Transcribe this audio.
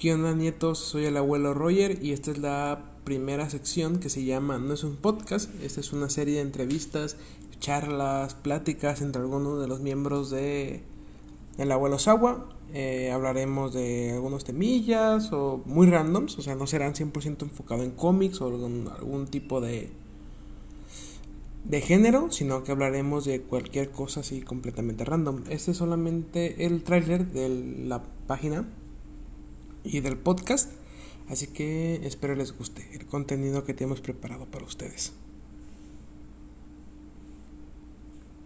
¿Qué onda nietos? Soy el abuelo Roger y esta es la primera sección que se llama No es un podcast, esta es una serie de entrevistas, charlas, pláticas entre algunos de los miembros de El abuelo Sagua. Eh, hablaremos de algunos temillas o muy randoms, o sea, no serán 100% enfocados en cómics o algún, algún tipo de de género, sino que hablaremos de cualquier cosa así completamente random. Este es solamente el tráiler de la página y del podcast. Así que espero les guste el contenido que tenemos preparado para ustedes.